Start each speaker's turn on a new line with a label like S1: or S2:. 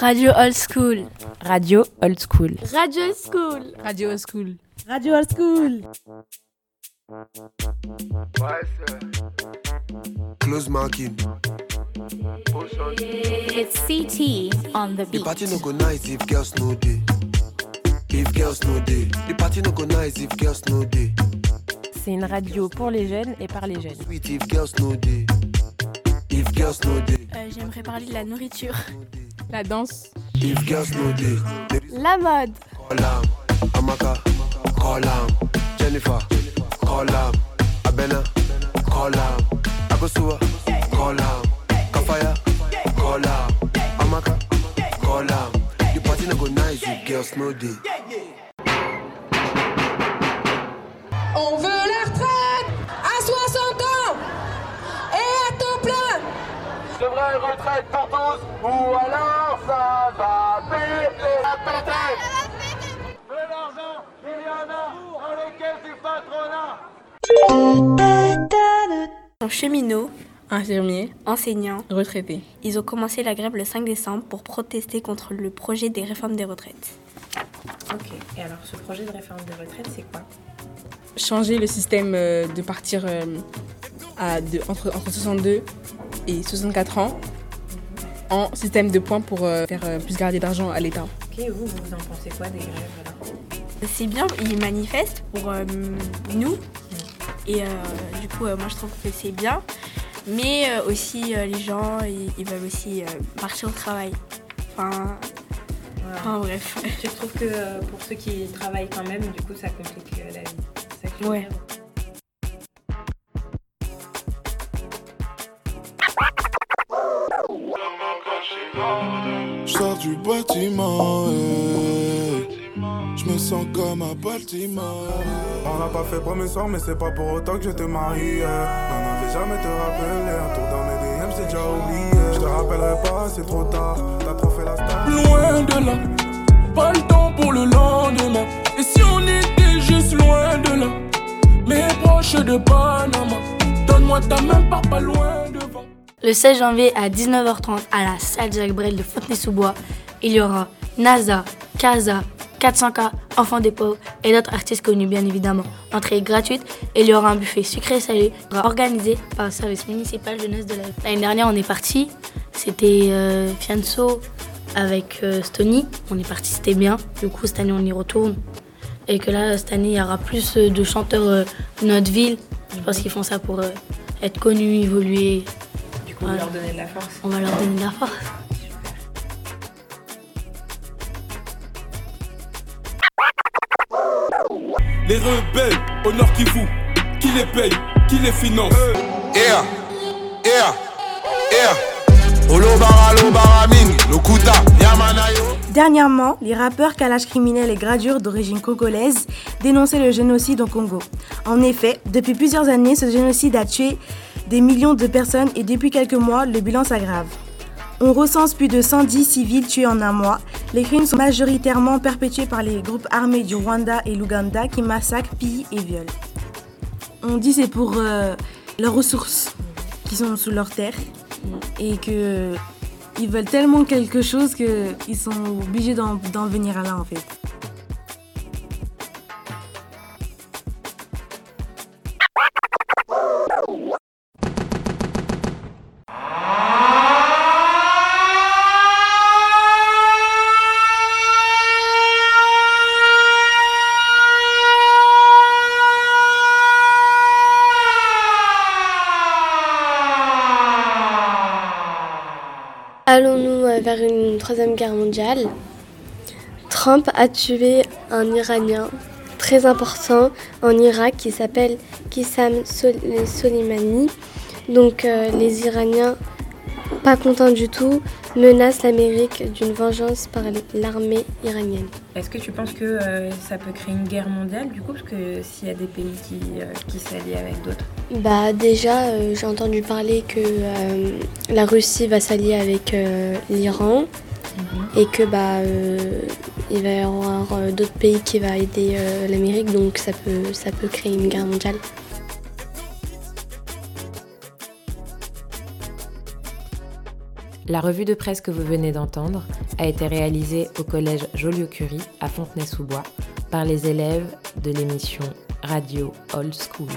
S1: Radio Old School.
S2: Radio Old School.
S1: Radio Old School.
S3: Radio Old School.
S2: Radio Old School.
S4: Close marking.
S5: It's CT on the
S4: The
S5: beat.
S4: party no go nice if girls no day. If girls no day. The party no go nice if girls no day.
S2: C'est une radio pour les jeunes et par les jeunes.
S4: Sweet if girls no day.
S1: Euh, J'aimerais parler de la nourriture.
S3: La danse.
S4: If girls no day.
S1: La mode.
S4: Call am. Amaka. Call am. Jennifer. Call am. Abena. Call am. Akosua. Call am. Kafaya. Call am. Amaka. Call am. The party no go nice if girls day.
S6: Retraite
S7: pour tous, ou alors ça va péter, péter. De l'argent, il y en a dans les caisses du patronat.
S1: sont cheminots,
S3: Infirmier.
S1: enseignants.
S3: Retraité.
S1: Ils ont commencé la grève le 5 décembre pour protester contre le projet des réformes des retraites.
S2: Ok. Et alors, ce projet de réforme des retraites, c'est quoi?
S3: Changer le système euh, de partir euh, à de- entre, entre 62 et 64 ans en système de points pour euh, faire euh, plus garder d'argent à l'État.
S2: Ok, vous, vous en pensez quoi des grèves alors
S1: C'est bien, ils manifestent pour euh, nous. Et euh, du coup, euh, moi je trouve que c'est bien. Mais euh, aussi, euh, les gens, ils, ils veulent aussi euh, marcher au travail. Enfin, enfin, bref.
S2: Tu trouves que euh, pour ceux qui travaillent quand même, du coup, ça complique euh, la vie ça
S1: Ouais.
S8: Sors du bâtiment, eh. je me sens comme à Baltimore.
S9: On n'a pas fait premier soir, mais c'est pas pour autant que je te marie. eh. Non, non, vais jamais te rappeler. Un tour dans mes DM, c'est déjà oublié. Je te rappellerai pas, c'est trop tard. T'as trop fait la star.
S8: Loin de là, pas le temps pour le lendemain. Et si on était juste loin de là, mes proches de Panama, donne-moi ta main, pars pas loin devant.
S1: Le 16 janvier à 19h30 à la salle Jacques Brel de Fontenay-sous-Bois, il y aura NASA, Casa, 400K, Enfants des pauvres et d'autres artistes connus bien évidemment. Entrée gratuite et il y aura un buffet sucré salé organisé par le service municipal jeunesse de la ville. L'année dernière on est parti, c'était euh, Fianso avec euh, Stony, on est parti c'était bien. Du coup cette année on y retourne et que là cette année il y aura plus euh, de chanteurs euh, de notre ville. Je pense qu'ils font ça pour être connus, évoluer.
S2: Vous
S1: Voilà.
S2: leur donner de la force.
S1: On va leur donner de la force.
S8: Les rebelles au nord Kivu, qui les paye, qui les finance.
S4: Yeah, yeah, yeah. Olobara, lobara, ming, lokuta, yamanayo.
S10: Dernièrement, les rappeurs Kalash Criminel et Gradure d'origine congolaise dénonçaient le génocide au Congo. En effet, depuis plusieurs années, ce génocide a tué des millions de personnes et depuis quelques mois, le bilan s'aggrave. On recense plus de 110 civils tués en un mois. Les crimes sont majoritairement perpétués par les groupes armés du Rwanda et l'Ouganda qui massacrent, pillent et violent. On dit c'est pour euh, leurs ressources qui sont sous leur terre et que ils veulent tellement quelque chose qu'ils sont obligés d'en venir à là en fait.
S11: Allons-nous euh, vers une troisième guerre mondiale? Trump a tué un Iranien très important en Irak qui s'appelle Qissam Sol- Soleimani. Donc euh, les Iraniens, pas contents du tout, menacent l'Amérique d'une vengeance par l'armée iranienne.
S2: Est-ce que tu penses que euh, ça peut créer une guerre mondiale du coup? Parce que s'il y a des pays qui, euh, qui s'allient avec d'autres.
S11: Bah déjà, euh, j'ai entendu parler que la Russie va s'allier avec l'Iran et que bah il va y avoir d'autres pays qui va aider l'Amérique, donc ça peut ça peut créer une guerre mondiale.
S12: La revue de presse que vous venez d'entendre a été réalisée au collège Joliot-Curie à Fontenay-sous-Bois par les élèves de l'émission Radio Old School.